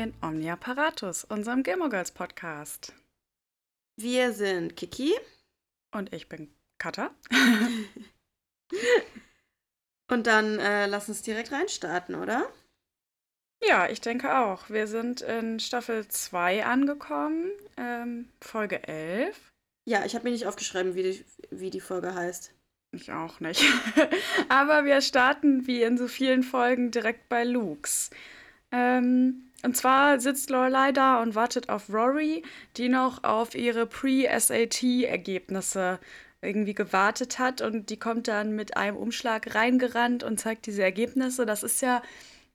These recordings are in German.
in Omnia Paratus, unserem Gilmore Girls Podcast. Wir sind Kiki. Und ich bin Katha. Und dann äh, lass uns direkt reinstarten, oder? Ja, ich denke auch. Wir sind in Staffel 2 angekommen, ähm, Folge 11. Ja, ich habe mir nicht aufgeschrieben, wie die, wie die Folge heißt. Ich auch nicht. Aber wir starten wie in so vielen Folgen direkt bei Luke's. Ähm, und zwar sitzt Lorelei da und wartet auf Rory, die noch auf ihre Pre-SAT-Ergebnisse irgendwie gewartet hat. Und die kommt dann mit einem Umschlag reingerannt und zeigt diese Ergebnisse. Das ist ja,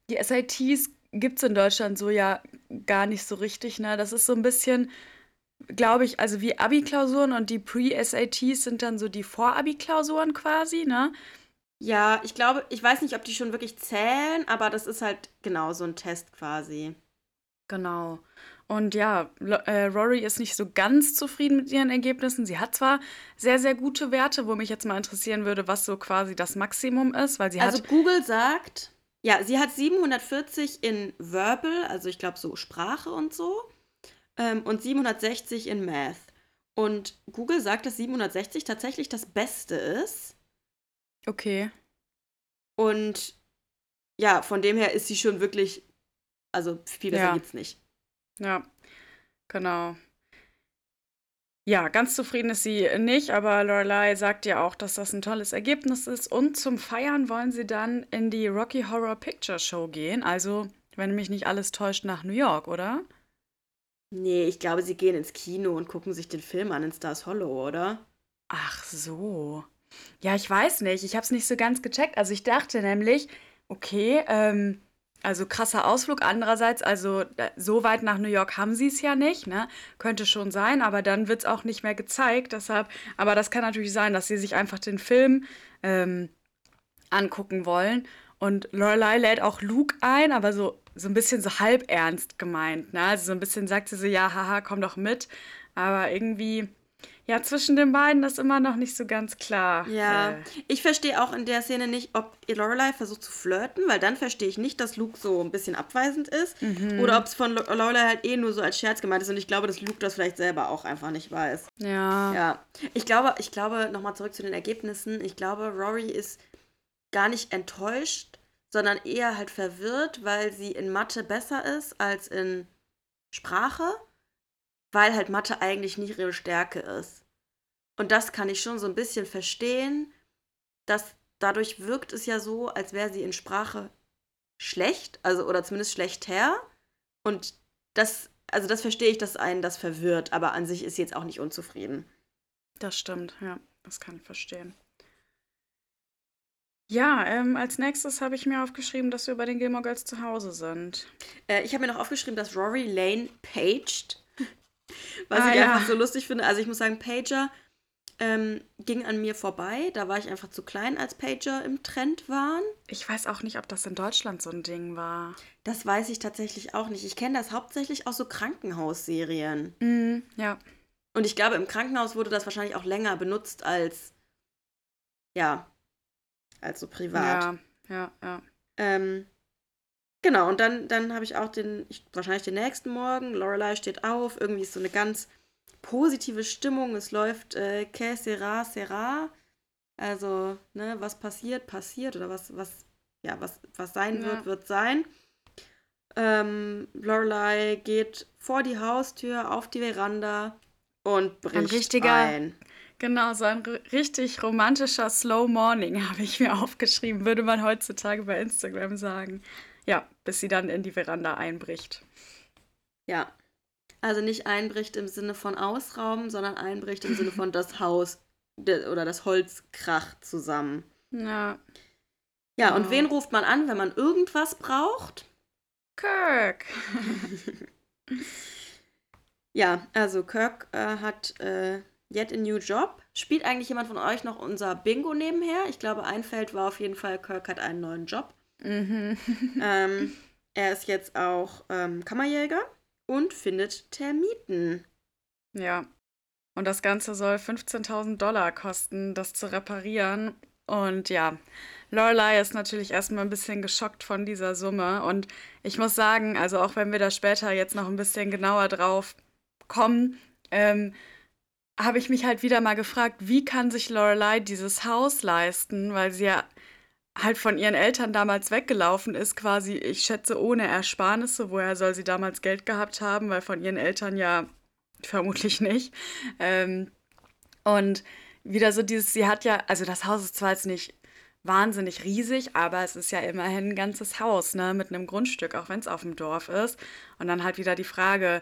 die SATs gibt es in Deutschland so ja gar nicht so richtig. Ne? Das ist so ein bisschen glaube ich, also wie Abi-Klausuren und die Pre-SATs sind dann so die Vor-Abi-Klausuren quasi, ne? Ja, ich glaube, ich weiß nicht, ob die schon wirklich zählen, aber das ist halt genau so ein Test quasi. Genau. Und ja, äh, Rory ist nicht so ganz zufrieden mit ihren Ergebnissen. Sie hat zwar sehr, sehr gute Werte, wo mich jetzt mal interessieren würde, was so quasi das Maximum ist, weil sie also hat. Also Google sagt, ja, sie hat 740 in Verbal, also ich glaube so Sprache und so ähm, und 760 in Math. Und Google sagt, dass 760 tatsächlich das Beste ist. Okay. Und ja, von dem her ist sie schon wirklich, also viel besser ja. gibt's nicht. Ja, genau. Ja, ganz zufrieden ist sie nicht, aber Lorelei sagt ja auch, dass das ein tolles Ergebnis ist. Und zum Feiern wollen sie dann in die Rocky Horror Picture Show gehen. Also, wenn mich nicht alles täuscht, nach New York, oder? Nee, ich glaube, sie gehen ins Kino und gucken sich den Film an in Stars Hollow, oder? Ach so. Ja, ich weiß nicht. Ich habe es nicht so ganz gecheckt. Also ich dachte nämlich, okay, ähm, also krasser Ausflug. Andererseits, also äh, so weit nach New York haben sie es ja nicht, ne? Könnte schon sein, aber dann wird es auch nicht mehr gezeigt. Deshalb, aber das kann natürlich sein, dass sie sich einfach den Film ähm, angucken wollen. Und Lorelei lädt auch Luke ein, aber so so ein bisschen so halb ernst gemeint. Ne? Also so ein bisschen sagt sie so, ja, haha, komm doch mit. Aber irgendwie, ja, zwischen den beiden ist immer noch nicht so ganz klar. Ja, äh. ich verstehe auch in der Szene nicht, ob Lorelei versucht zu flirten, weil dann verstehe ich nicht, dass Luke so ein bisschen abweisend ist. Mhm. Oder ob es von Lorelei halt eh nur so als Scherz gemeint ist. Und ich glaube, dass Luke das vielleicht selber auch einfach nicht weiß. Ja. Ja. Ich glaube, ich glaube, nochmal zurück zu den Ergebnissen. Ich glaube, Rory ist gar nicht enttäuscht, sondern eher halt verwirrt, weil sie in Mathe besser ist als in Sprache, weil halt Mathe eigentlich nicht ihre Stärke ist. Und das kann ich schon so ein bisschen verstehen, dass dadurch wirkt es ja so, als wäre sie in Sprache schlecht, also oder zumindest schlechter. Und das, also das verstehe ich, dass einen das verwirrt, aber an sich ist sie jetzt auch nicht unzufrieden. Das stimmt, ja, das kann ich verstehen. Ja, ähm, als nächstes habe ich mir aufgeschrieben, dass wir bei den Gilmore Girls zu Hause sind. Äh, ich habe mir noch aufgeschrieben, dass Rory Lane paged. Was ah, ich ja. einfach so lustig finde. Also ich muss sagen, Pager ähm, ging an mir vorbei. Da war ich einfach zu klein, als Pager im Trend waren. Ich weiß auch nicht, ob das in Deutschland so ein Ding war. Das weiß ich tatsächlich auch nicht. Ich kenne das hauptsächlich aus so Krankenhausserien. Mm, ja. Und ich glaube, im Krankenhaus wurde das wahrscheinlich auch länger benutzt als ja, als so privat. Ja, ja, ja. Ähm, genau, und dann, dann habe ich auch den, ich, wahrscheinlich den nächsten Morgen, Lorelei steht auf, irgendwie ist so eine ganz positive Stimmung, es läuft äh, Que sera, sera, also, ne, was passiert, passiert, oder was, was, ja, was, was sein ja. wird, wird sein. Ähm, Lorelei geht vor die Haustür, auf die Veranda und bricht ein richtiger, ein. Genau, so ein richtig romantischer Slow Morning habe ich mir aufgeschrieben, würde man heutzutage bei Instagram sagen. Ja, bis sie dann in die Veranda einbricht. Ja. Also nicht einbricht im Sinne von Ausrauben, sondern einbricht im Sinne von das Haus oder das Holz kracht zusammen. Ja. Ja, und oh. wen ruft man an, wenn man irgendwas braucht? Kirk. ja, also Kirk äh, hat äh, Yet a New Job. Spielt eigentlich jemand von euch noch unser Bingo nebenher? Ich glaube, ein Feld war auf jeden Fall, Kirk hat einen neuen Job. Mhm. ähm, er ist jetzt auch ähm, Kammerjäger und findet Termiten. Ja. Und das Ganze soll 15.000 Dollar kosten, das zu reparieren. Und ja, Lorelei ist natürlich erstmal ein bisschen geschockt von dieser Summe. Und ich muss sagen, also auch wenn wir da später jetzt noch ein bisschen genauer drauf kommen, ähm, habe ich mich halt wieder mal gefragt, wie kann sich Lorelei dieses Haus leisten, weil sie ja halt von ihren Eltern damals weggelaufen ist, quasi, ich schätze, ohne Ersparnisse. Woher soll sie damals Geld gehabt haben? Weil von ihren Eltern ja vermutlich nicht. Ähm, und wieder so dieses, sie hat ja, also das Haus ist zwar jetzt nicht wahnsinnig riesig, aber es ist ja immerhin ein ganzes Haus, ne, mit einem Grundstück, auch wenn es auf dem Dorf ist. Und dann halt wieder die Frage,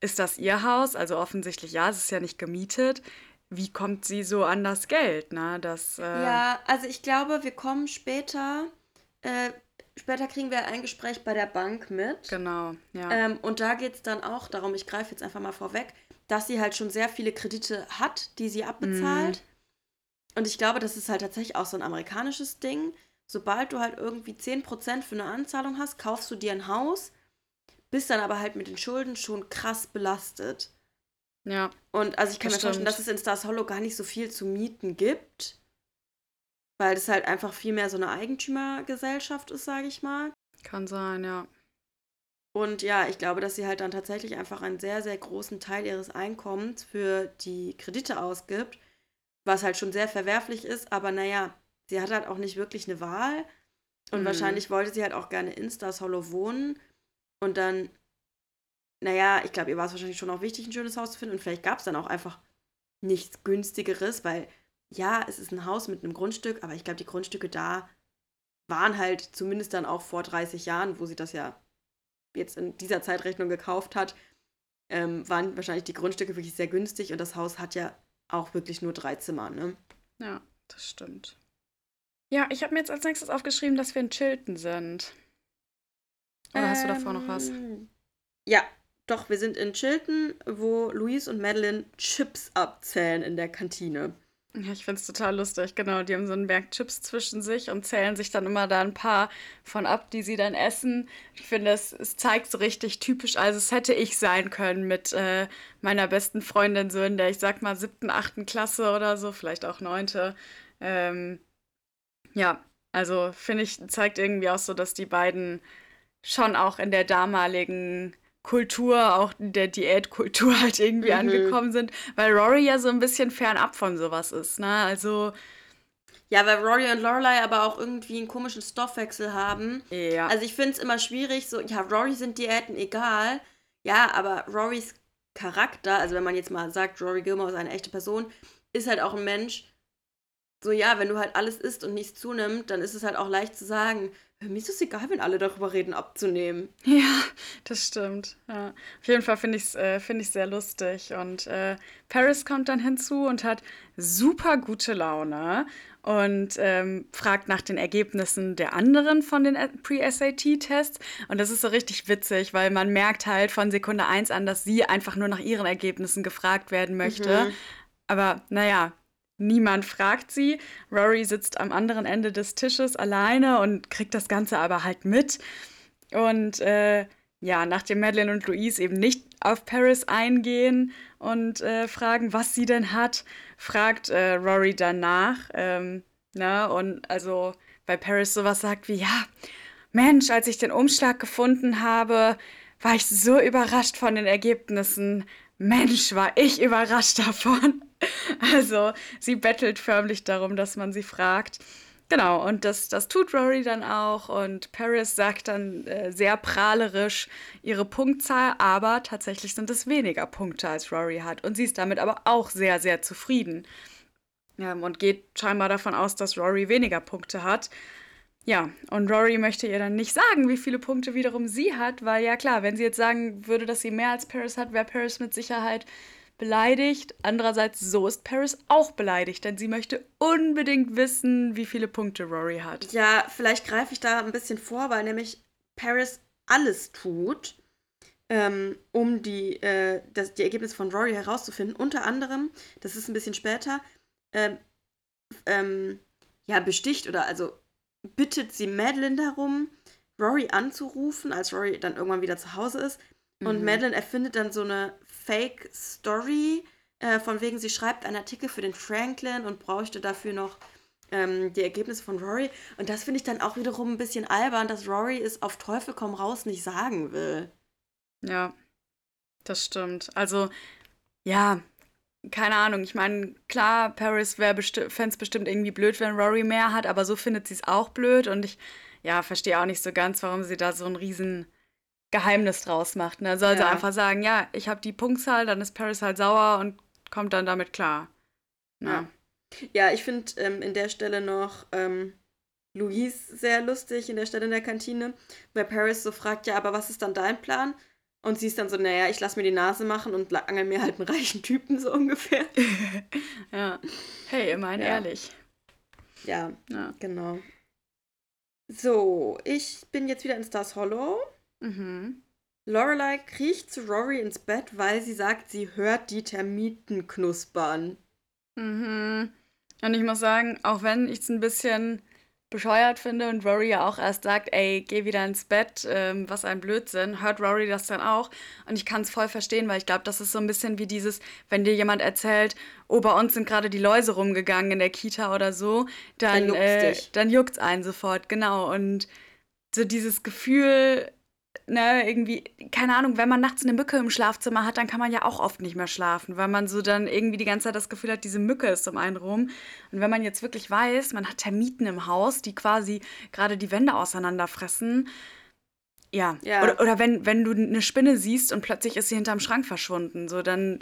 ist das ihr Haus? Also offensichtlich ja, es ist ja nicht gemietet wie kommt sie so an das Geld, ne? Das, äh Ja, also ich glaube, wir kommen später, äh, später kriegen wir ein Gespräch bei der Bank mit. Genau, ja. Ähm, und da geht es dann auch darum, ich greife jetzt einfach mal vorweg, dass sie halt schon sehr viele Kredite hat, die sie abbezahlt. Mhm. Und ich glaube, das ist halt tatsächlich auch so ein amerikanisches Ding. Sobald du halt irgendwie 10% für eine Anzahlung hast, kaufst du dir ein Haus, bist dann aber halt mit den Schulden schon krass belastet. Ja. Und also ich kann mir vorstellen, dass es in Stars Hollow gar nicht so viel zu mieten gibt. Weil es halt einfach viel mehr so eine Eigentümergesellschaft ist, sage ich mal. Kann sein, ja. Und ja, ich glaube, dass sie halt dann tatsächlich einfach einen sehr, sehr großen Teil ihres Einkommens für die Kredite ausgibt, was halt schon sehr verwerflich ist, aber naja, sie hat halt auch nicht wirklich eine Wahl. Und mhm. wahrscheinlich wollte sie halt auch gerne in Stars Hollow wohnen. Und dann naja, ich glaube, ihr war es wahrscheinlich schon auch wichtig, ein schönes Haus zu finden. Und vielleicht gab es dann auch einfach nichts günstigeres, weil ja, es ist ein Haus mit einem Grundstück, aber ich glaube, die Grundstücke da waren halt zumindest dann auch vor 30 Jahren, wo sie das ja jetzt in dieser Zeitrechnung gekauft hat, ähm, waren wahrscheinlich die Grundstücke wirklich sehr günstig und das Haus hat ja auch wirklich nur drei Zimmer, ne? Ja, das stimmt. Ja, ich habe mir jetzt als nächstes aufgeschrieben, dass wir in Chilton sind. Oder ähm, hast du davor noch was? Ähm, ja, doch, wir sind in Chilton, wo Louise und Madeline Chips abzählen in der Kantine. Ja, ich finde es total lustig, genau. Die haben so einen Berg Chips zwischen sich und zählen sich dann immer da ein paar von ab, die sie dann essen. Ich finde, es, es zeigt so richtig typisch, also es hätte ich sein können mit äh, meiner besten Freundin so in der, ich sag mal, siebten, achten Klasse oder so, vielleicht auch neunte. Ähm, ja, also finde ich, zeigt irgendwie auch so, dass die beiden schon auch in der damaligen Kultur, auch der Diätkultur halt irgendwie mhm. angekommen sind, weil Rory ja so ein bisschen fernab von sowas ist, ne? Also. Ja, weil Rory und Lorelei aber auch irgendwie einen komischen Stoffwechsel haben. Ja. Also ich finde es immer schwierig, so, ja, Rory sind Diäten egal. Ja, aber Rorys Charakter, also wenn man jetzt mal sagt, Rory Gilmore ist eine echte Person, ist halt auch ein Mensch. So, ja, wenn du halt alles isst und nichts zunimmt, dann ist es halt auch leicht zu sagen, mir ist es egal, wenn alle darüber reden, abzunehmen. Ja, das stimmt. Ja. Auf jeden Fall finde ich es äh, find sehr lustig. Und äh, Paris kommt dann hinzu und hat super gute Laune und ähm, fragt nach den Ergebnissen der anderen von den Pre-SAT-Tests. Und das ist so richtig witzig, weil man merkt halt von Sekunde 1 an, dass sie einfach nur nach ihren Ergebnissen gefragt werden möchte. Mhm. Aber naja, Niemand fragt sie. Rory sitzt am anderen Ende des Tisches alleine und kriegt das Ganze aber halt mit. Und äh, ja, nachdem Madeline und Louise eben nicht auf Paris eingehen und äh, fragen, was sie denn hat, fragt äh, Rory danach. Ähm, ne? Und also bei Paris sowas sagt wie, ja, Mensch, als ich den Umschlag gefunden habe, war ich so überrascht von den Ergebnissen. Mensch, war ich überrascht davon. Also, sie bettelt förmlich darum, dass man sie fragt. Genau, und das, das tut Rory dann auch. Und Paris sagt dann äh, sehr prahlerisch ihre Punktzahl, aber tatsächlich sind es weniger Punkte, als Rory hat. Und sie ist damit aber auch sehr, sehr zufrieden. Ja, und geht scheinbar davon aus, dass Rory weniger Punkte hat. Ja, und Rory möchte ihr dann nicht sagen, wie viele Punkte wiederum sie hat, weil ja klar, wenn sie jetzt sagen würde, dass sie mehr als Paris hat, wäre Paris mit Sicherheit beleidigt. Andererseits, so ist Paris auch beleidigt, denn sie möchte unbedingt wissen, wie viele Punkte Rory hat. Ja, vielleicht greife ich da ein bisschen vor, weil nämlich Paris alles tut, ähm, um die, äh, das, die Ergebnisse von Rory herauszufinden. Unter anderem, das ist ein bisschen später, ähm, ähm, ja, besticht oder also bittet sie Madeline darum, Rory anzurufen, als Rory dann irgendwann wieder zu Hause ist. Und mhm. Madeline erfindet dann so eine Fake-Story, äh, von wegen, sie schreibt einen Artikel für den Franklin und bräuchte dafür noch ähm, die Ergebnisse von Rory. Und das finde ich dann auch wiederum ein bisschen albern, dass Rory es auf Teufel komm raus nicht sagen will. Ja, das stimmt. Also, ja, keine Ahnung. Ich meine, klar, Paris besti fände es bestimmt irgendwie blöd, wenn Rory mehr hat, aber so findet sie es auch blöd. Und ich, ja, verstehe auch nicht so ganz, warum sie da so ein riesen Geheimnis draus macht. Ne? Soll ja. sie einfach sagen, ja, ich habe die Punktzahl, dann ist Paris halt sauer und kommt dann damit klar. Ja. ja. Ja, ich finde ähm, in der Stelle noch ähm, Louise sehr lustig, in der Stelle in der Kantine, weil Paris so fragt, ja, aber was ist dann dein Plan? Und sie ist dann so, naja, ich lasse mir die Nase machen und angel mir halt einen reichen Typen, so ungefähr. ja. Hey, immerhin ja. ehrlich. Ja, ja, genau. So, ich bin jetzt wieder in Stars Hollow. Mhm. Lorelei kriecht zu Rory ins Bett, weil sie sagt, sie hört die Termiten knuspern. Mhm. Und ich muss sagen, auch wenn ich es ein bisschen bescheuert finde und Rory ja auch erst sagt, ey, geh wieder ins Bett, ähm, was ein Blödsinn, hört Rory das dann auch. Und ich kann es voll verstehen, weil ich glaube, das ist so ein bisschen wie dieses, wenn dir jemand erzählt, oh, bei uns sind gerade die Läuse rumgegangen in der Kita oder so, dann, dann juckt's, äh, dann juckt's einen sofort, genau. Und so dieses Gefühl, ne, irgendwie, keine Ahnung, wenn man nachts eine Mücke im Schlafzimmer hat, dann kann man ja auch oft nicht mehr schlafen, weil man so dann irgendwie die ganze Zeit das Gefühl hat, diese Mücke ist um einen rum. Und wenn man jetzt wirklich weiß, man hat Termiten im Haus, die quasi gerade die Wände auseinanderfressen, ja. ja. Oder, oder wenn, wenn du eine Spinne siehst und plötzlich ist sie hinterm Schrank verschwunden, so dann,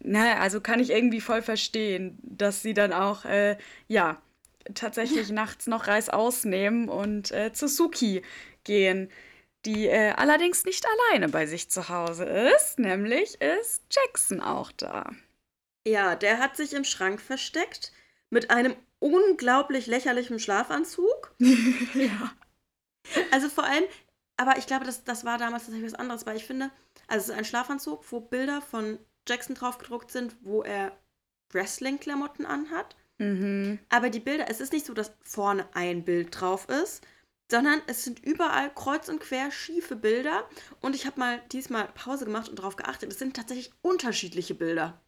ne, also kann ich irgendwie voll verstehen, dass sie dann auch, äh, ja, tatsächlich nachts noch Reis ausnehmen und äh, zu Suki gehen die äh, allerdings nicht alleine bei sich zu Hause ist, nämlich ist Jackson auch da. Ja, der hat sich im Schrank versteckt mit einem unglaublich lächerlichen Schlafanzug. ja. Also vor allem, aber ich glaube, das, das war damals tatsächlich was anderes, weil ich finde, also es ist ein Schlafanzug, wo Bilder von Jackson drauf gedruckt sind, wo er Wrestling-Klamotten anhat. Mhm. Aber die Bilder, es ist nicht so, dass vorne ein Bild drauf ist, sondern es sind überall kreuz und quer schiefe Bilder. Und ich habe mal diesmal Pause gemacht und darauf geachtet, es sind tatsächlich unterschiedliche Bilder.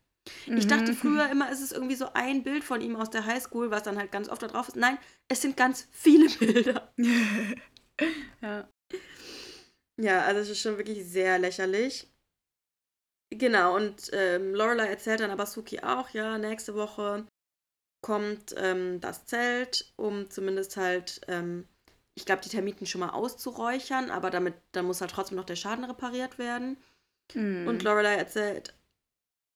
Mhm. Ich dachte früher immer, es ist irgendwie so ein Bild von ihm aus der Highschool, was dann halt ganz oft da drauf ist. Nein, es sind ganz viele Bilder. ja. Ja, also es ist schon wirklich sehr lächerlich. Genau, und ähm, Lorelei erzählt dann aber Suki auch, ja, nächste Woche kommt ähm, das Zelt, um zumindest halt ähm, ich glaube, die Termiten schon mal auszuräuchern, aber damit, dann muss halt trotzdem noch der Schaden repariert werden. Mm. Und Lorelei erzählt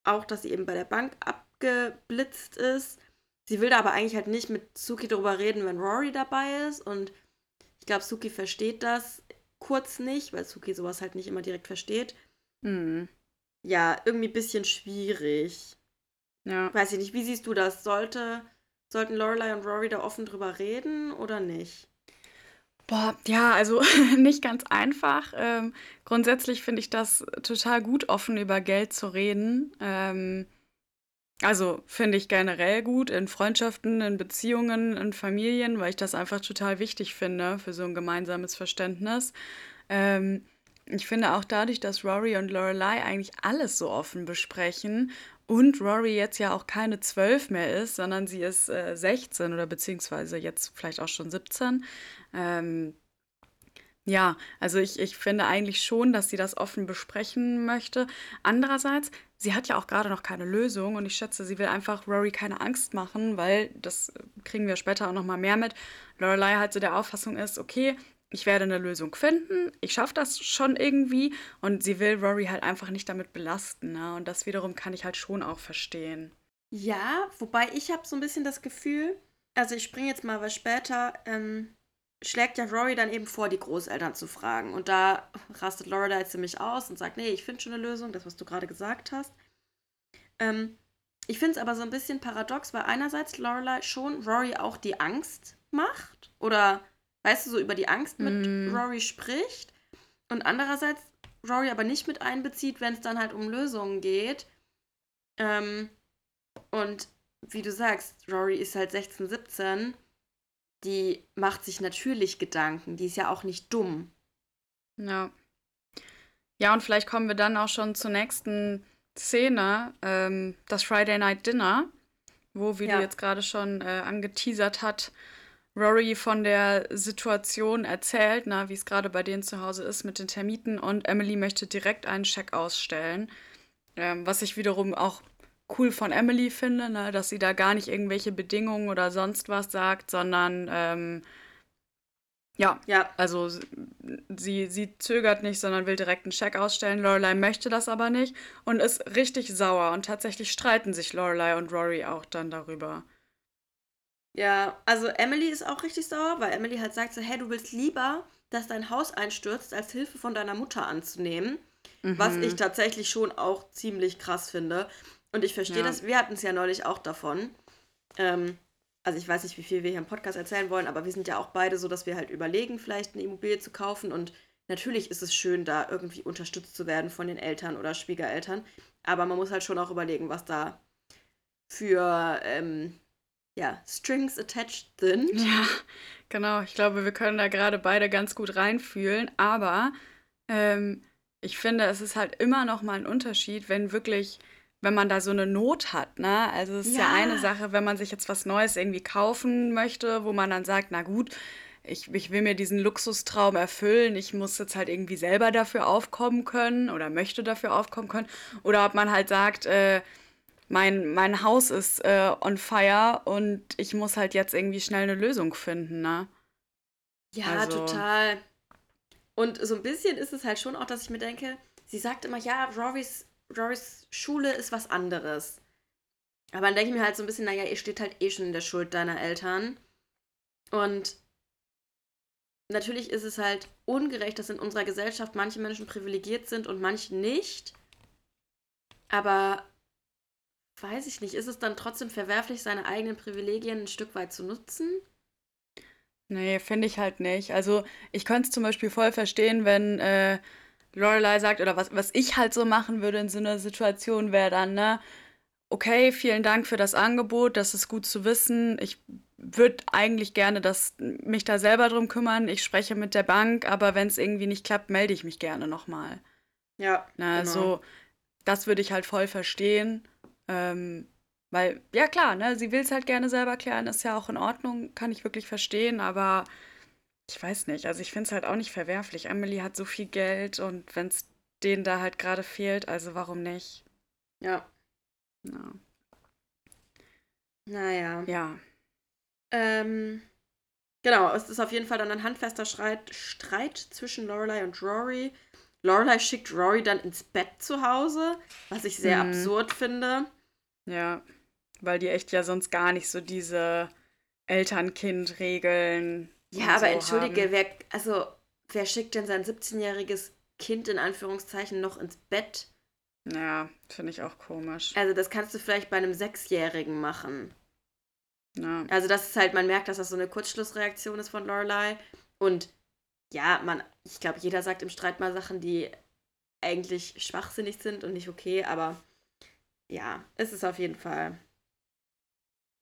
auch, dass sie eben bei der Bank abgeblitzt ist. Sie will da aber eigentlich halt nicht mit Suki darüber reden, wenn Rory dabei ist. Und ich glaube, Suki versteht das kurz nicht, weil Suki sowas halt nicht immer direkt versteht. Mm. Ja, irgendwie ein bisschen schwierig. Ja. Weiß ich nicht, wie siehst du das? Sollte, sollten Lorelei und Rory da offen drüber reden oder nicht? Boah, ja, also nicht ganz einfach. Ähm, grundsätzlich finde ich das total gut, offen über Geld zu reden. Ähm, also finde ich generell gut in Freundschaften, in Beziehungen, in Familien, weil ich das einfach total wichtig finde für so ein gemeinsames Verständnis. Ähm, ich finde auch dadurch, dass Rory und Lorelei eigentlich alles so offen besprechen und Rory jetzt ja auch keine zwölf mehr ist, sondern sie ist äh, 16 oder beziehungsweise jetzt vielleicht auch schon 17, ähm, ja, also ich, ich finde eigentlich schon, dass sie das offen besprechen möchte. Andererseits, sie hat ja auch gerade noch keine Lösung und ich schätze, sie will einfach Rory keine Angst machen, weil das kriegen wir später auch noch mal mehr mit. Lorelei halt so der Auffassung ist, okay, ich werde eine Lösung finden, ich schaffe das schon irgendwie und sie will Rory halt einfach nicht damit belasten. Ne? Und das wiederum kann ich halt schon auch verstehen. Ja, wobei ich habe so ein bisschen das Gefühl, also ich springe jetzt mal was später, ähm, schlägt ja Rory dann eben vor, die Großeltern zu fragen. Und da rastet Lorelei ziemlich aus und sagt, nee, ich finde schon eine Lösung, das, was du gerade gesagt hast. Ähm, ich finde es aber so ein bisschen paradox, weil einerseits Lorelei schon Rory auch die Angst macht oder, weißt du, so über die Angst mit mm. Rory spricht und andererseits Rory aber nicht mit einbezieht, wenn es dann halt um Lösungen geht. Ähm, und wie du sagst, Rory ist halt 16, 17 die macht sich natürlich Gedanken. Die ist ja auch nicht dumm. Ja. Ja, und vielleicht kommen wir dann auch schon zur nächsten Szene, ähm, das Friday Night Dinner. wo, wie Ja. du jetzt gerade schon äh, angeteasert hat, Rory von der Situation erzählt, na, wie es gerade bei denen zu Hause ist mit den Termiten und Emily möchte direkt einen Scheck ausstellen. Ähm, was ich wiederum auch cool von Emily finde, ne, dass sie da gar nicht irgendwelche Bedingungen oder sonst was sagt, sondern ähm, ja, Ja, also sie, sie zögert nicht, sondern will direkt einen Scheck ausstellen. Lorelei möchte das aber nicht und ist richtig sauer. Und tatsächlich streiten sich Lorelei und Rory auch dann darüber. Ja. Also Emily ist auch richtig sauer, weil Emily halt sagt so, hey, du willst lieber, dass dein Haus einstürzt, als Hilfe von deiner Mutter anzunehmen. Was Mhm. ich tatsächlich schon auch ziemlich krass finde. Und ich verstehe Ja. das. Wir hatten es ja neulich auch davon. Ähm, also ich weiß nicht, wie viel wir hier im Podcast erzählen wollen, aber wir sind ja auch beide so, dass wir halt überlegen, vielleicht eine Immobilie zu kaufen. Und natürlich ist es schön, da irgendwie unterstützt zu werden von den Eltern oder Schwiegereltern. Aber man muss halt schon auch überlegen, was da für ähm, ja, Strings attached sind. Ja, genau. Ich glaube, wir können da gerade beide ganz gut reinfühlen. Aber ähm, ich finde, es ist halt immer noch mal ein Unterschied, wenn wirklich, wenn man da so eine Not hat, ne? Also es ist ja, Ja. eine Sache, wenn man sich jetzt was Neues irgendwie kaufen möchte, wo man dann sagt, na gut, ich, ich will mir diesen Luxustraum erfüllen, ich muss jetzt halt irgendwie selber dafür aufkommen können oder möchte dafür aufkommen können. Oder ob man halt sagt, äh, mein, mein Haus ist äh, on fire und ich muss halt jetzt irgendwie schnell eine Lösung finden, ne? Ja, Also- total. Und so ein bisschen ist es halt schon auch, dass ich mir denke, sie sagt immer, ja, Rorys, Rorys Schule ist was anderes. Aber dann denke ich mir halt so ein bisschen, naja, ihr steht halt eh schon in der Schuld deiner Eltern. Und natürlich ist es halt ungerecht, dass in unserer Gesellschaft manche Menschen privilegiert sind und manche nicht. Aber weiß ich nicht, ist es dann trotzdem verwerflich, seine eigenen Privilegien ein Stück weit zu nutzen? Nee, finde ich halt nicht. Also ich könnte es zum Beispiel voll verstehen, wenn äh, Lorelei sagt, oder was, was ich halt so machen würde in so einer Situation wäre dann, ne, okay, vielen Dank für das Angebot, das ist gut zu wissen. Ich würde eigentlich gerne das, mich da selber drum kümmern. Ich spreche mit der Bank, aber wenn es irgendwie nicht klappt, melde ich mich gerne nochmal. Ja, Na, genau. so, das würde ich halt voll verstehen. Ähm, weil, ja klar, ne, sie will es halt gerne selber klären, ist ja auch in Ordnung, kann ich wirklich verstehen, aber ich weiß nicht, also ich finde es halt auch nicht verwerflich. Emily hat so viel Geld und wenn es denen da halt gerade fehlt, also warum nicht? Ja, Ja. naja. ja. Ähm, genau, es ist auf jeden fall dann ein handfester Streit, Streit zwischen Lorelei und Rory. Lorelei schickt Rory dann ins Bett zu Hause, was ich sehr Mhm. absurd finde. Ja, weil die echt ja sonst gar nicht so diese Eltern-Kind-Regeln. Ja, aber so entschuldige, haben. wer, also, wer schickt denn sein 17-jähriges Kind in Anführungszeichen noch ins Bett? Ja, finde ich auch komisch. Also, das kannst du vielleicht bei einem Sechsjährigen machen. Ja. Also, das ist halt, man merkt, dass das so eine Kurzschlussreaktion ist von Lorelei. Und ja, man, ich glaube, jeder sagt im Streit mal Sachen, die eigentlich schwachsinnig sind und nicht okay, aber ja, es ist auf jeden Fall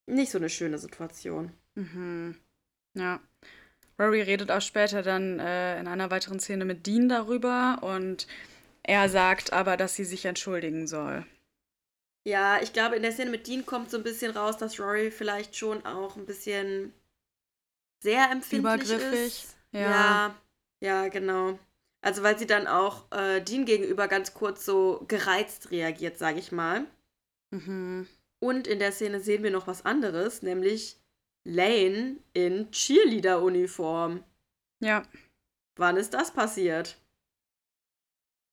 nicht so eine schöne Situation. Mhm. Ja. Rory redet auch später dann äh, in einer weiteren Szene mit Dean darüber und er sagt aber, dass sie sich entschuldigen soll. Ja, ich glaube, in der Szene mit Dean kommt so ein bisschen raus, dass Rory vielleicht schon auch ein bisschen sehr empfindlich Übergriffig, ist. ja. ja. Ja, genau. Also, weil sie dann auch äh, Dean gegenüber ganz kurz so gereizt reagiert, sage ich mal. Mhm. Und in der Szene sehen wir noch was anderes, nämlich Lane in Cheerleader-Uniform. Ja. Wann ist das passiert?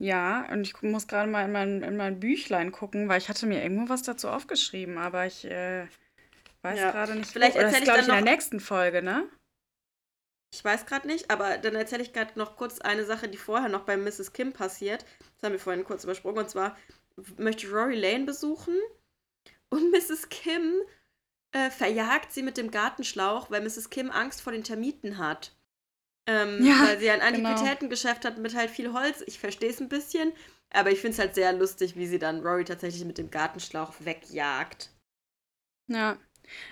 Ja, und ich muss gerade mal in mein, in mein Büchlein gucken, weil ich hatte mir irgendwo was dazu aufgeschrieben, aber ich äh, weiß Ja. gerade nicht. Vielleicht wo. Oder das erzähl ist, ich ich, dann in der noch- nächsten Folge, ne? Ich weiß gerade nicht, aber dann erzähle ich gerade noch kurz eine Sache, die vorher noch bei Mrs. Kim passiert. Das haben wir vorhin kurz übersprungen. Und zwar möchte Rory Lane besuchen und Mrs. Kim äh, verjagt sie mit dem Gartenschlauch, weil Mrs. Kim Angst vor den Termiten hat. Ähm, Ja, weil sie ein genau. Antiquitätengeschäft hat mit halt viel Holz. Ich verstehe es ein bisschen, aber ich finde es halt sehr lustig, wie sie dann Rory tatsächlich mit dem Gartenschlauch wegjagt. Ja.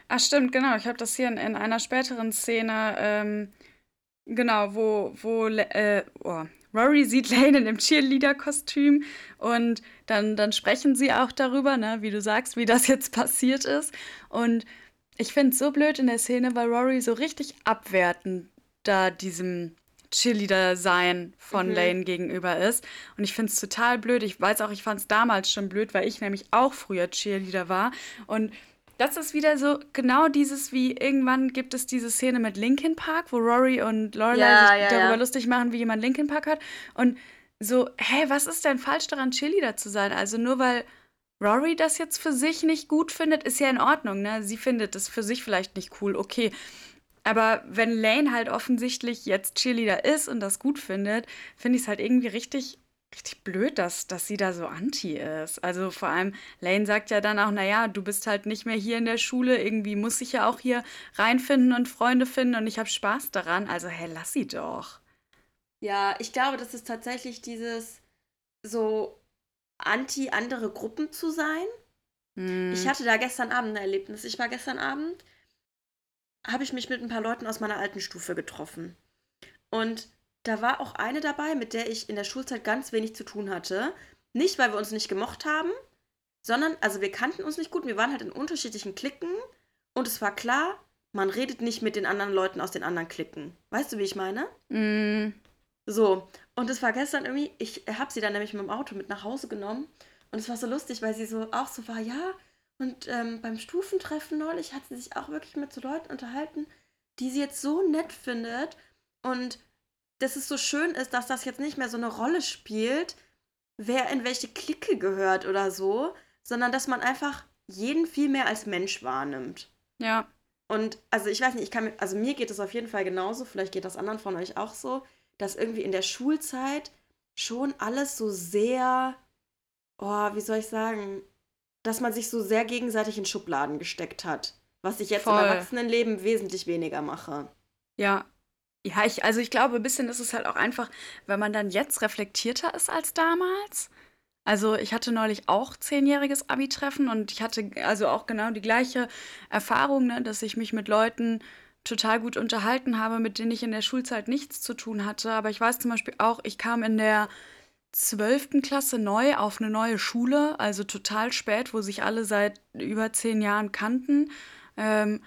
Ach, stimmt, genau. Ich habe das hier in, in einer späteren Szene, ähm, genau, wo, wo, äh, oh, Rory sieht Lane in dem Cheerleader-Kostüm und dann, dann sprechen sie auch darüber, ne, wie du sagst, wie das jetzt passiert ist. Und ich finde es so blöd in der Szene, weil Rory so richtig abwertend da diesem Cheerleader-Sein von mhm. Lane gegenüber ist. Und ich finde es total blöd. Ich weiß auch, ich fand es damals schon blöd, weil ich nämlich auch früher Cheerleader war. Und das ist wieder so genau dieses, wie irgendwann gibt es diese Szene mit Linkin Park, wo Rory und Lorelei ja, sich ja, darüber ja. lustig machen, wie jemand Linkin Park hat. Und so, hä, was ist denn falsch daran, Cheerleader zu sein? Also nur weil Rory das jetzt für sich nicht gut findet, ist ja in Ordnung, ne? Sie findet es für sich vielleicht nicht cool, okay. Aber wenn Lane halt offensichtlich jetzt Cheerleader ist und das gut findet, finde ich es halt irgendwie richtig, richtig blöd, dass, dass sie da so anti ist. Also vor allem, Lane sagt ja dann auch, naja, du bist halt nicht mehr hier in der Schule, irgendwie muss ich ja auch hier reinfinden und Freunde finden und ich habe Spaß daran. Also, hey, lass sie doch. Ja, ich glaube, das ist tatsächlich dieses so anti andere Gruppen zu sein. Hm. Ich hatte da gestern Abend ein Erlebnis. Ich war gestern Abend habe ich mich mit ein paar Leuten aus meiner alten Stufe getroffen. Und da war auch eine dabei, mit der ich in der Schulzeit ganz wenig zu tun hatte. Nicht, weil wir uns nicht gemocht haben, sondern, also wir kannten uns nicht gut, wir waren halt in unterschiedlichen Klicken und es war klar, man redet nicht mit den anderen Leuten aus den anderen Klicken. Weißt du, wie ich meine? Mm. So, und es war gestern irgendwie, ich habe sie dann nämlich mit dem Auto mit nach Hause genommen und es war so lustig, weil sie so auch so war, ja, und ähm, beim Stufentreffen neulich hat sie sich auch wirklich mit so Leuten unterhalten, die sie jetzt so nett findet. Und dass es so schön ist, dass das jetzt nicht mehr so eine Rolle spielt, wer in welche Clique gehört oder so, sondern dass man einfach jeden viel mehr als Mensch wahrnimmt. Ja. Und also ich weiß nicht, ich kann mir, also mir geht es auf jeden Fall genauso, vielleicht geht das anderen von euch auch so, dass irgendwie in der Schulzeit schon alles so sehr, oh, wie soll ich sagen, dass man sich so sehr gegenseitig in Schubladen gesteckt hat. Was ich jetzt Voll. im Erwachsenenleben wesentlich weniger mache. Ja. Ja, ich, also ich glaube, ein bisschen ist es halt auch einfach, wenn man dann jetzt reflektierter ist als damals. Also ich hatte neulich auch zehnjähriges Abi-Treffen und ich hatte also auch genau die gleiche Erfahrung, ne, dass ich mich mit Leuten total gut unterhalten habe, mit denen ich in der Schulzeit nichts zu tun hatte. Aber ich weiß zum Beispiel auch, ich kam in der 12. Klasse neu auf eine neue Schule, also total spät, wo sich alle seit über zehn Jahren kannten. Ähm,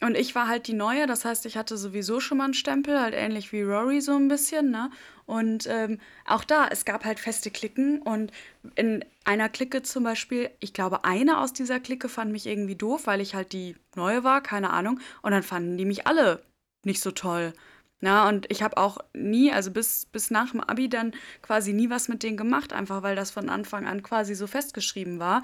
und ich war halt die Neue, das heißt, ich hatte sowieso schon mal einen Stempel, halt ähnlich wie Rory so ein bisschen, ne? Und ähm, auch da, es gab halt feste Klicken und in einer Clique zum Beispiel, ich glaube, eine aus dieser Clique fand mich irgendwie doof, weil ich halt die Neue war, keine Ahnung. Und dann fanden die mich alle nicht so toll. Na, und ich habe auch nie, also bis, bis nach dem Abi dann quasi nie was mit denen gemacht, einfach weil das von Anfang an quasi so festgeschrieben war.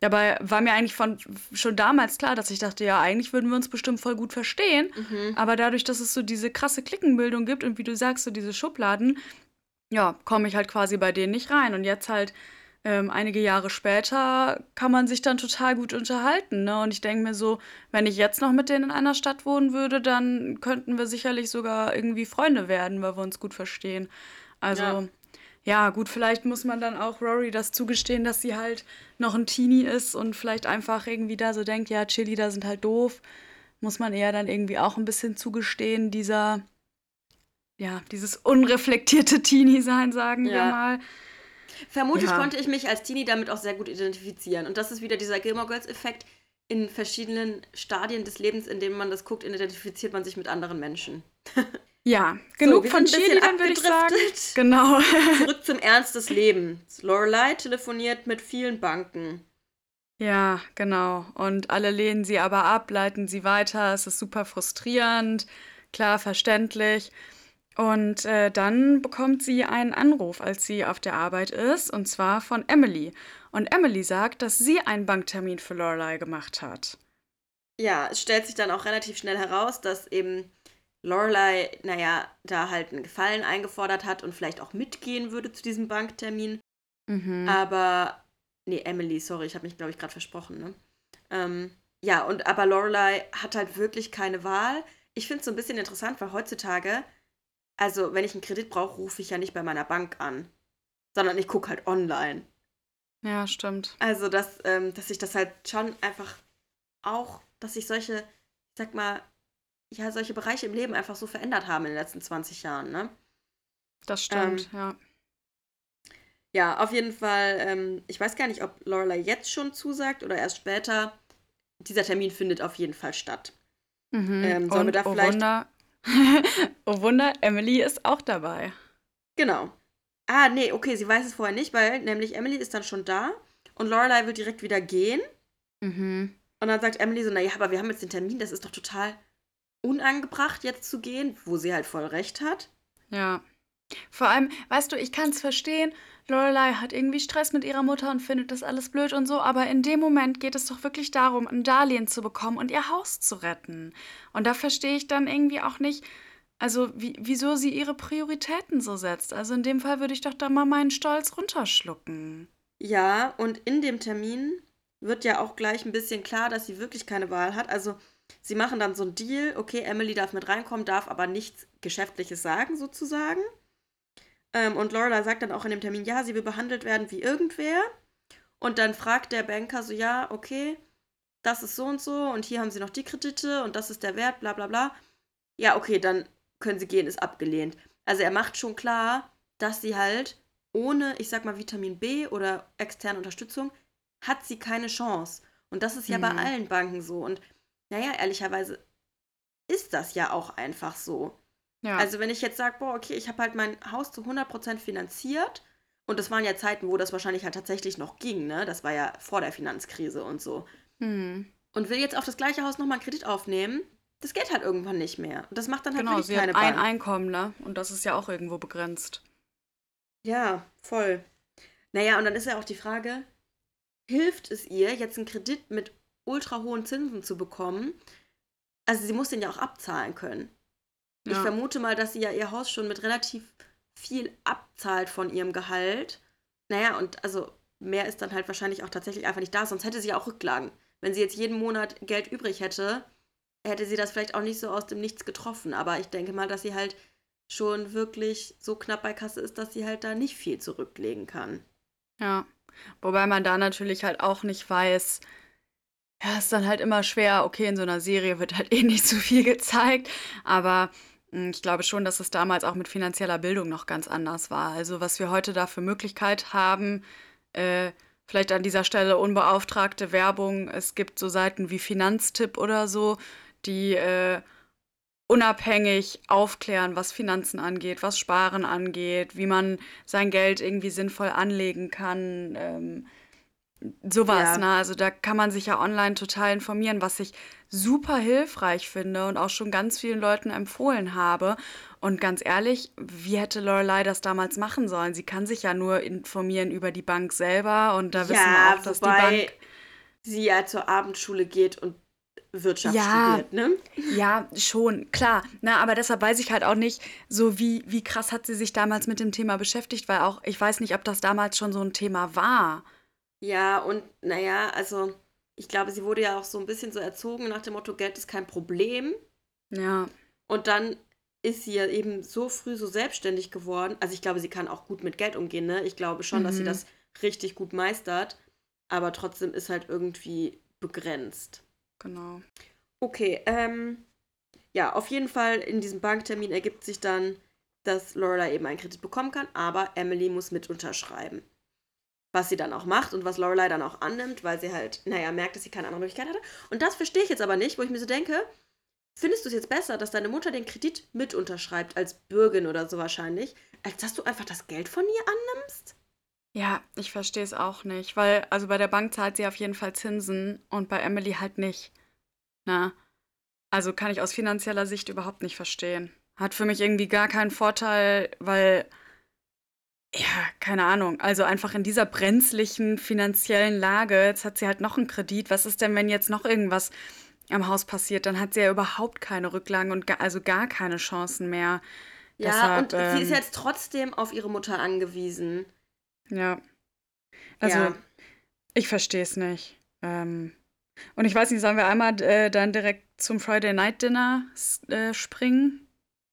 Dabei war mir eigentlich von, schon damals klar, dass ich dachte, ja, eigentlich würden wir uns bestimmt voll gut verstehen. Mhm. Aber dadurch, dass es so diese krasse Klickenbildung gibt und wie du sagst, so diese Schubladen, ja, komme ich halt quasi bei denen nicht rein. Und jetzt halt ähm, einige Jahre später kann man sich dann total gut unterhalten. Ne? Und ich denke mir so, wenn ich jetzt noch mit denen in einer Stadt wohnen würde, dann könnten wir sicherlich sogar irgendwie Freunde werden, weil wir uns gut verstehen. Also. Ja. Ja, gut, vielleicht muss man dann auch Rory das zugestehen, dass sie halt noch ein Teenie ist und vielleicht einfach irgendwie da so denkt, ja, Cheerleader sind halt doof. Muss man eher dann irgendwie auch ein bisschen zugestehen, dieser, ja, dieses unreflektierte Teenie sein, sagen ja. wir mal. Vermutlich ja. konnte ich mich als Teenie damit auch sehr gut identifizieren. Und das ist wieder dieser Gilmore Girls-Effekt. In verschiedenen Stadien des Lebens, in denen man das guckt, identifiziert man sich mit anderen Menschen. Ja, genug so, von Cheerleadern, würde ich sagen. Genau. Zurück zum Ernst des Lebens. Lorelei telefoniert mit vielen Banken. Ja, genau. Und alle lehnen sie aber ab, leiten sie weiter. Es ist super frustrierend, klar, verständlich. Und äh, dann bekommt sie einen Anruf, als sie auf der Arbeit ist, und zwar von Emily. Und Emily sagt, dass sie einen Banktermin für Lorelei gemacht hat. Ja, es stellt sich dann auch relativ schnell heraus, dass eben Lorelei, naja, da halt einen Gefallen eingefordert hat und vielleicht auch mitgehen würde zu diesem Banktermin. Mhm. Aber, nee, Emily, sorry, ich habe mich, glaube ich, gerade versprochen, ne? Ähm, ja, und aber Lorelei hat halt wirklich keine Wahl. Ich finde es so ein bisschen interessant, weil heutzutage also, wenn ich einen Kredit brauche, rufe ich ja nicht bei meiner Bank an, sondern ich gucke halt online. Ja, stimmt. Also, dass, ähm, dass sich das halt schon einfach auch, dass sich solche, ich sag mal, ja, solche Bereiche im Leben einfach so verändert haben in den letzten 20 Jahren, ne? Das stimmt, ähm, ja. Ja, auf jeden Fall. Ähm, ich weiß gar nicht, ob Lorelei jetzt schon zusagt oder erst später. Dieser Termin findet auf jeden Fall statt. Mhm. Ähm, sollen Und, wir da oh vielleicht. Wunder, oh Wunder, Emily ist auch dabei. Genau. Ah, nee, okay, sie weiß es vorher nicht, weil nämlich Emily ist dann schon da und Lorelei will direkt wieder gehen. Mhm. Und dann sagt Emily so, naja, aber wir haben jetzt den Termin, das ist doch total unangebracht, jetzt zu gehen, wo sie halt voll recht hat. Ja. Vor allem, weißt du, ich kann es verstehen, Lorelei hat irgendwie Stress mit ihrer Mutter und findet das alles blöd und so, aber in dem Moment geht es doch wirklich darum, ein Darlehen zu bekommen und ihr Haus zu retten. Und da verstehe ich dann irgendwie auch nicht, also wie, wieso sie ihre Prioritäten so setzt. Also in dem Fall würde ich doch da mal meinen Stolz runterschlucken. Ja, und in dem Termin wird ja auch gleich ein bisschen klar, dass sie wirklich keine Wahl hat. Also sie machen dann so ein Deal, okay, Emily darf mit reinkommen, darf aber nichts Geschäftliches sagen sozusagen. Ähm, und Lorelei sagt dann auch in dem Termin, ja, sie will behandelt werden wie irgendwer. Und dann fragt der Banker so, ja, okay, das ist so und so und hier haben sie noch die Kredite und das ist der Wert, bla bla bla. Ja, okay, dann können sie gehen, ist abgelehnt. Also er macht schon klar, dass sie halt ohne, ich sag mal, Vitamin B oder externe Unterstützung, hat sie keine Chance. Und das ist ja mhm. bei allen Banken so. Und naja, ehrlicherweise ist das ja auch einfach so. Ja. Also wenn ich jetzt sage, boah, okay, ich habe halt mein Haus zu 100% finanziert und das waren ja Zeiten, wo das wahrscheinlich halt tatsächlich noch ging, ne? Das war ja vor der Finanzkrise und so. Mhm. Und will jetzt auf das gleiche Haus nochmal einen Kredit aufnehmen, das geht halt irgendwann nicht mehr. Und das macht dann halt genau, wirklich keine Bank. ein Einkommen, ne? Und das ist ja auch irgendwo begrenzt. Ja, voll. Naja, und dann ist ja auch die Frage, hilft es ihr, jetzt einen Kredit mit ultra hohen Zinsen zu bekommen? Also sie muss den ja auch abzahlen können. Ja. Ich vermute mal, dass sie ja ihr Haus schon mit relativ viel abzahlt von ihrem Gehalt. Naja, und also mehr ist dann halt wahrscheinlich auch tatsächlich einfach nicht da, sonst hätte sie ja auch Rücklagen. Wenn sie jetzt jeden Monat Geld übrig hätte, hätte sie das vielleicht auch nicht so aus dem Nichts getroffen. Aber ich denke mal, dass sie halt schon wirklich so knapp bei Kasse ist, dass sie halt da nicht viel zurücklegen kann. Ja, wobei man da natürlich halt auch nicht weiß, ja, ist dann halt immer schwer, okay, in so einer Serie wird halt eh nicht so viel gezeigt, aber hm, ich glaube schon, dass es damals auch mit finanzieller Bildung noch ganz anders war. Also was wir heute da für Möglichkeit haben, äh, vielleicht an dieser Stelle unbeauftragte Werbung. Es gibt so Seiten wie Finanztipp oder so, die äh, unabhängig aufklären, was Finanzen angeht, was Sparen angeht, wie man sein Geld irgendwie sinnvoll anlegen kann. Ähm, sowas, ja. ne? Also da kann man sich ja online total informieren, was ich super hilfreich finde und auch schon ganz vielen Leuten empfohlen habe. Und ganz ehrlich, wie hätte Lorelei das damals machen sollen? Sie kann sich ja nur informieren über die Bank selber und da ja, wissen wir auch, dass die Bank sie ja zur Abendschule geht und Wirtschaft ja, studiert, ne? Ja, schon, klar. Na, aber deshalb weiß ich halt auch nicht, so wie, wie krass hat sie sich damals mit dem Thema beschäftigt, weil auch, ich weiß nicht, ob das damals schon so ein Thema war. Ja, und naja, also ich glaube, sie wurde ja auch so ein bisschen so erzogen nach dem Motto, Geld ist kein Problem. Ja. Und dann ist sie ja eben so früh so selbstständig geworden. Also ich glaube, sie kann auch gut mit Geld umgehen, ne? Ich glaube schon, mhm. dass sie mhm. das richtig gut meistert. Aber trotzdem ist halt irgendwie begrenzt. Genau. Okay, ähm, ja, auf jeden Fall in diesem Banktermin ergibt sich dann, dass Lorelei eben einen Kredit bekommen kann, aber Emily muss mit unterschreiben. Was sie dann auch macht und was Lorelei dann auch annimmt, weil sie halt, naja, merkt, dass sie keine andere Möglichkeit hatte. Und das verstehe ich jetzt aber nicht, wo ich mir so denke, findest du es jetzt besser, dass deine Mutter den Kredit mit unterschreibt, als Bürgin oder so wahrscheinlich, als dass du einfach das Geld von ihr annimmst? Ja, ich verstehe es auch nicht, weil also bei der Bank zahlt sie auf jeden Fall Zinsen und bei Emily halt nicht. Na, also kann ich aus finanzieller Sicht überhaupt nicht verstehen. Hat für mich irgendwie gar keinen Vorteil, weil ja, keine Ahnung. Also einfach in dieser brenzlichen finanziellen Lage, jetzt hat sie halt noch einen Kredit. Was ist denn, wenn jetzt noch irgendwas am Haus passiert? Dann hat sie ja überhaupt keine Rücklagen und gar, also gar keine Chancen mehr. Ja, Deshalb, und ähm, sie ist ähm, jetzt trotzdem auf ihre Mutter angewiesen. Ja. Also, ja. ich verstehe es nicht. Ähm, und ich weiß nicht, sollen wir einmal äh, dann direkt zum Friday Night Dinner äh, springen?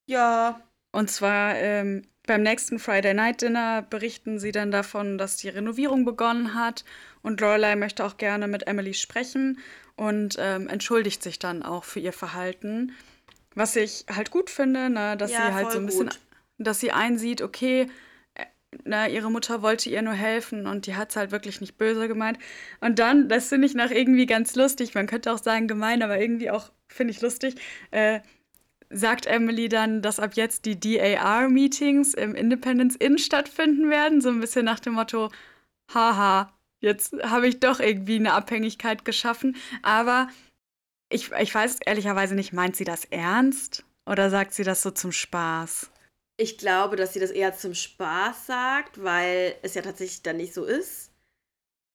Ja. Und zwar ähm, beim nächsten Friday Night Dinner berichten sie dann davon, dass die Renovierung begonnen hat und Lorelei möchte auch gerne mit Emily sprechen und ähm, entschuldigt sich dann auch für ihr Verhalten. Was ich halt gut finde, ne, dass ja, sie halt so ein bisschen gut dass sie einsieht, okay, äh, na, ihre Mutter wollte ihr nur helfen und die hat es halt wirklich nicht böse gemeint. Und dann, das finde ich noch irgendwie ganz lustig, man könnte auch sagen gemein, aber irgendwie auch, finde ich lustig, äh, sagt Emily dann, dass ab jetzt die DAR-Meetings im Independence Inn stattfinden werden, so ein bisschen nach dem Motto, haha, jetzt habe ich doch irgendwie eine Abhängigkeit geschaffen. Aber ich, ich weiß ehrlicherweise nicht, meint sie das ernst oder sagt sie das so zum Spaß? Ich glaube, dass sie das eher zum Spaß sagt, weil es ja tatsächlich dann nicht so ist.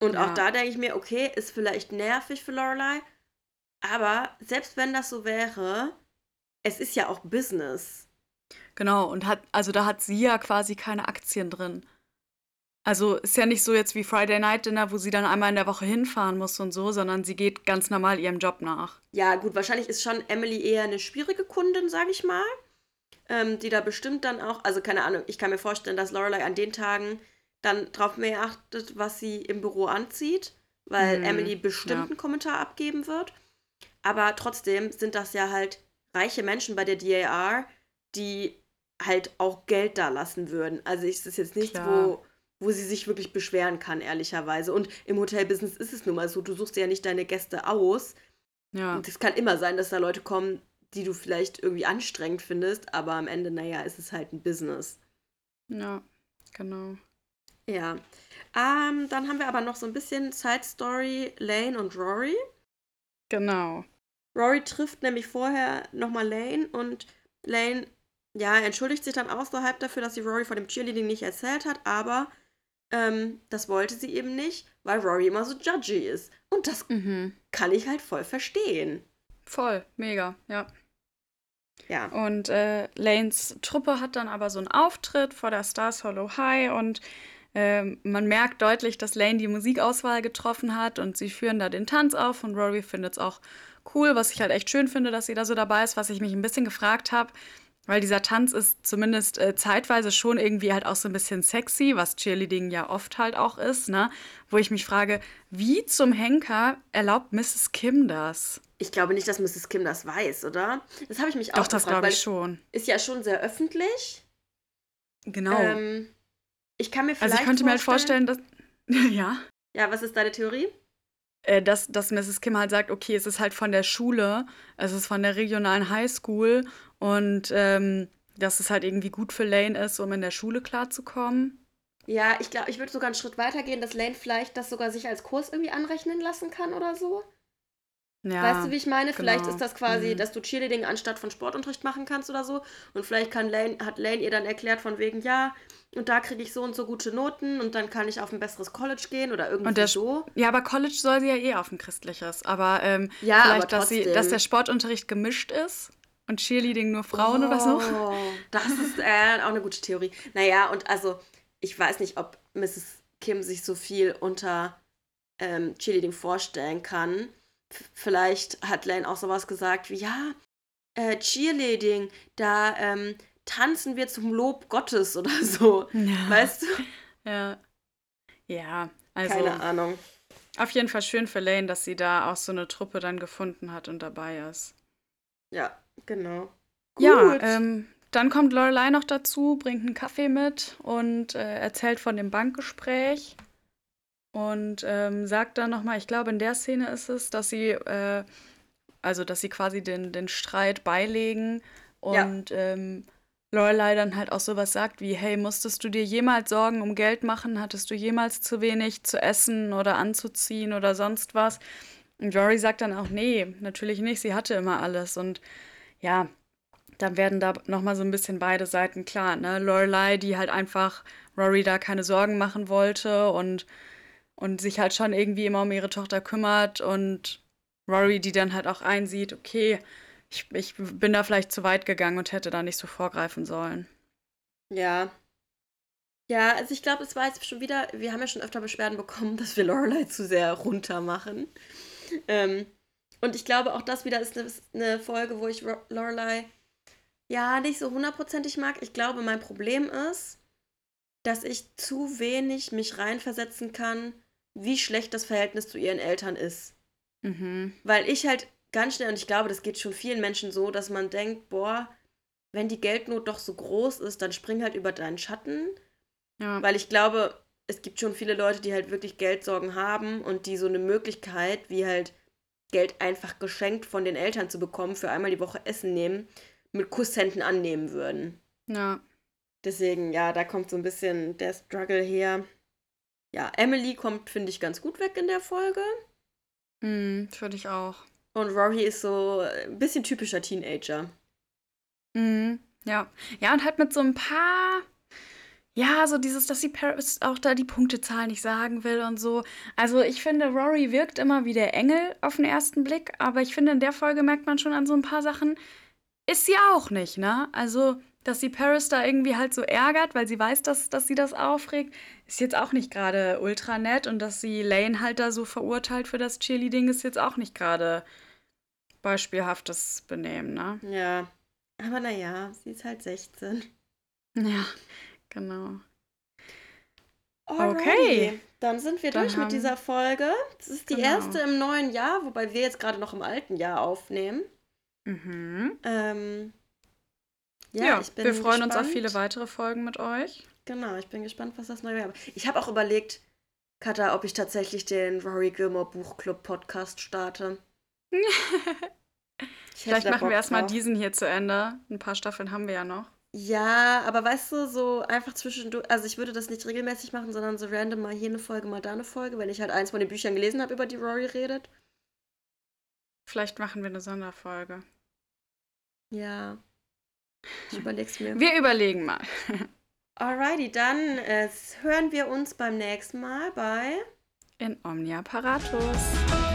Und ja. auch da denke ich mir, okay, ist vielleicht nervig für Lorelei, aber selbst wenn das so wäre, es ist ja auch Business. Genau, und hat, also da hat sie ja quasi keine Aktien drin. Also ist ja nicht so jetzt wie Friday Night Dinner, wo sie dann einmal in der Woche hinfahren muss und so, sondern sie geht ganz normal ihrem Job nach. Ja, gut, wahrscheinlich ist schon Emily eher eine schwierige Kundin, sage ich mal. Ähm, die da bestimmt dann auch, also keine Ahnung, ich kann mir vorstellen, dass Lorelei an den Tagen dann drauf mehr achtet, was sie im Büro anzieht, weil mhm, Emily bestimmt ja. einen Kommentar abgeben wird. Aber trotzdem sind das ja halt reiche Menschen bei der DAR, die halt auch Geld da lassen würden. Also ist das jetzt nichts, wo, wo sie sich wirklich beschweren kann, ehrlicherweise. Und im Hotelbusiness ist es nun mal so, du suchst ja nicht deine Gäste aus. Ja. Und es kann immer sein, dass da Leute kommen, die du vielleicht irgendwie anstrengend findest, aber am Ende, naja, ist es halt ein Business. Ja, genau. Ja. Ähm, dann haben wir aber noch so ein bisschen Side Story Lane und Rory. Genau. Rory trifft nämlich vorher nochmal Lane und Lane, ja, entschuldigt sich dann außerhalb dafür, dass sie Rory von dem Cheerleading nicht erzählt hat, aber ähm, das wollte sie eben nicht, weil Rory immer so judgy ist. Und das mhm. kann ich halt voll verstehen. Voll, mega, ja. Ja. Und äh, Lanes Truppe hat dann aber so einen Auftritt vor der Stars Hollow High und äh, man merkt deutlich, dass Lane die Musikauswahl getroffen hat und sie führen da den Tanz auf und Rory findet es auch cool, was ich halt echt schön finde, dass sie da so dabei ist, was ich mich ein bisschen gefragt habe, weil dieser Tanz ist zumindest äh, zeitweise schon irgendwie halt auch so ein bisschen sexy, was Cheerleading ja oft halt auch ist, ne? Wo ich mich frage, wie zum Henker erlaubt Mrs. Kim das? Ich glaube nicht, dass Mrs. Kim das weiß, oder? Das habe ich mich auch Doch, das glaube ich schon. Ist ja schon sehr öffentlich. Genau. Ähm, ich kann mir vielleicht Also ich könnte mir halt vorstellen, dass... ja. Ja, was ist deine Theorie? Äh, dass, dass Mrs. Kim halt sagt, okay, es ist halt von der Schule, es ist von der regionalen Highschool und ähm, dass es halt irgendwie gut für Lane ist, um in der Schule klarzukommen. Ja, ich glaube, ich würde sogar einen Schritt weiter gehen, dass Lane vielleicht das sogar sich als Kurs irgendwie anrechnen lassen kann oder so. Ja, weißt du, wie ich meine? Genau. Vielleicht ist das quasi, mhm. dass du Cheerleading anstatt von Sportunterricht machen kannst oder so. Und vielleicht kann Lane, hat Lane ihr dann erklärt von wegen, ja, und da kriege ich so und so gute Noten und dann kann ich auf ein besseres College gehen oder irgendwie der, so. Ja, aber College soll sie ja eh auf ein christliches. Aber ähm, ja, vielleicht, aber dass, sie, dass der Sportunterricht gemischt ist und Cheerleading nur Frauen oh, oder so. Oh, das ist äh, auch eine gute Theorie. Naja, und also, ich weiß nicht, ob Mrs. Kim sich so viel unter ähm, Cheerleading vorstellen kann. Vielleicht hat Lane auch sowas gesagt wie, ja, äh, Cheerleading, da ähm, tanzen wir zum Lob Gottes oder so. Ja. Weißt du? Ja. Ja, also. Keine Ahnung. Auf jeden Fall schön für Lane, dass sie da auch so eine Truppe dann gefunden hat und dabei ist. Ja, genau. Gut. Ja, ähm, dann kommt Lorelei noch dazu, bringt einen Kaffee mit und äh, erzählt von dem Bankgespräch und ähm, sagt dann nochmal, ich glaube, in der Szene ist es, dass sie, äh, also dass sie quasi den, den Streit beilegen und ja. ähm, Lorelei dann halt auch sowas sagt wie, hey, musstest du dir jemals Sorgen um Geld machen? Hattest du jemals zu wenig zu essen oder anzuziehen oder sonst was? Und Rory sagt dann auch, nee, natürlich nicht, sie hatte immer alles. Und ja, dann werden da nochmal so ein bisschen beide Seiten klar, ne? Lorelei, die halt einfach Rory da keine Sorgen machen wollte und, und sich halt schon irgendwie immer um ihre Tochter kümmert und Rory, die dann halt auch einsieht, okay, ich, ich bin da vielleicht zu weit gegangen und hätte da nicht so vorgreifen sollen. Ja. Ja, also ich glaube, es war jetzt schon wieder, wir haben ja schon öfter Beschwerden bekommen, dass wir Lorelei zu sehr runter machen. Ähm, und ich glaube, auch das wieder ist eine, eine Folge, wo ich Lorelei ja nicht so hundertprozentig mag. Ich glaube, mein Problem ist, dass ich zu wenig mich reinversetzen kann, wie schlecht das Verhältnis zu ihren Eltern ist. Mhm. Weil ich halt ganz schnell, und ich glaube, das geht schon vielen Menschen so, dass man denkt, boah, wenn die Geldnot doch so groß ist, dann spring halt über deinen Schatten. Ja. Weil ich glaube, es gibt schon viele Leute, die halt wirklich Geldsorgen haben und die so eine Möglichkeit, wie halt Geld einfach geschenkt von den Eltern zu bekommen, für einmal die Woche Essen nehmen, mit Kusshänden annehmen würden. Ja. Deswegen, ja, da kommt so ein bisschen der Struggle her. Ja, Emily kommt, finde ich, ganz gut weg in der Folge. Mhm, finde ich auch. Und Rory ist so ein bisschen typischer Teenager. Mhm, ja. Ja, und halt mit so ein paar. Ja, so dieses, dass die Paris auch da die Punktezahl nicht sagen will und so. Also ich finde, Rory wirkt immer wie der Engel auf den ersten Blick, aber ich finde, in der Folge merkt man schon an so ein paar Sachen, ist sie auch nicht, ne? Also, dass sie Paris da irgendwie halt so ärgert, weil sie weiß, dass, dass sie das aufregt, ist jetzt auch nicht gerade ultra nett. Und dass sie Lane halt da so verurteilt für das Cheerleading, ist jetzt auch nicht gerade beispielhaftes Benehmen, ne? Ja. Aber naja, sie ist halt 16. Ja, genau. Alrighty. Okay. Dann sind wir Dann durch mit dieser Folge. Das ist die Genau. erste im neuen Jahr, wobei wir jetzt gerade noch im alten Jahr aufnehmen. Mhm. Ähm, ja, Ja, ich bin wir freuen uns auf gespannt. viele weitere Folgen mit euch. Genau, ich bin gespannt, was das neue Jahr Ich habe auch überlegt, Katha, ob ich tatsächlich den Rory Gilmore Buchclub Podcast starte. Vielleicht machen Bock wir erstmal drauf. diesen hier zu Ende. Ein paar Staffeln haben wir ja noch. Ja, aber weißt du, so einfach zwischendurch, also ich würde das nicht regelmäßig machen, sondern so random mal hier eine Folge, mal da eine Folge, wenn ich halt eins von den Büchern gelesen habe, über die Rory redet. Vielleicht machen wir eine Sonderfolge. Ja. Ich überleg's mir. Wir überlegen mal. Alrighty, dann äh, hören wir uns beim nächsten Mal bei In Omnia Paratus.